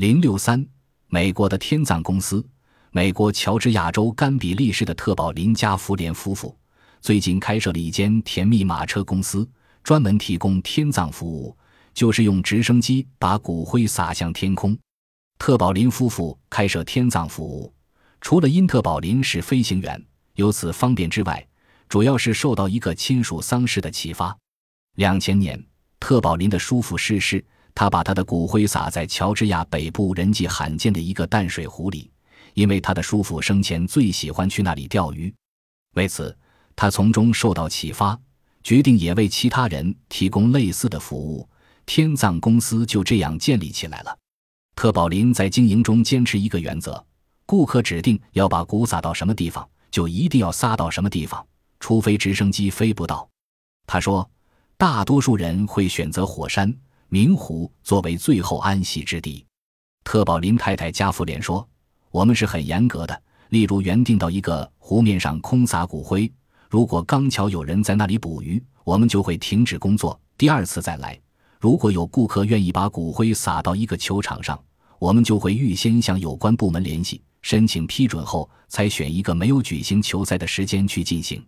零六三，美国的天葬公司，美国乔治亚州甘比利市的特保林加福连夫妇最近开设了一间甜蜜马车公司，专门提供天葬服务，就是用直升机把骨灰撒向天空。特保林夫妇开设天葬服务，除了因特保林是飞行员，由此方便之外，主要是受到一个亲属丧事的启发。两千年，特保林的叔父逝世，他把他的骨灰撒在乔治亚北部人迹罕见的一个淡水湖里，因为他的叔父生前最喜欢去那里钓鱼。为此，他从中受到启发，决定也为其他人提供类似的服务。天葬公司就这样建立起来了。特宝林在经营中坚持一个原则：顾客指定要把骨撒到什么地方，就一定要撒到什么地方。除非直升机飞不到，他说，大多数人会选择火山、明湖作为最后安息之地。特保林太太加福连说：“我们是很严格的，例如原定到一个湖面上空撒骨灰，如果刚巧有人在那里捕鱼，我们就会停止工作，第二次再来。如果有顾客愿意把骨灰撒到一个球场上，我们就会预先向有关部门联系，申请批准后，才选一个没有举行球赛的时间去进行。”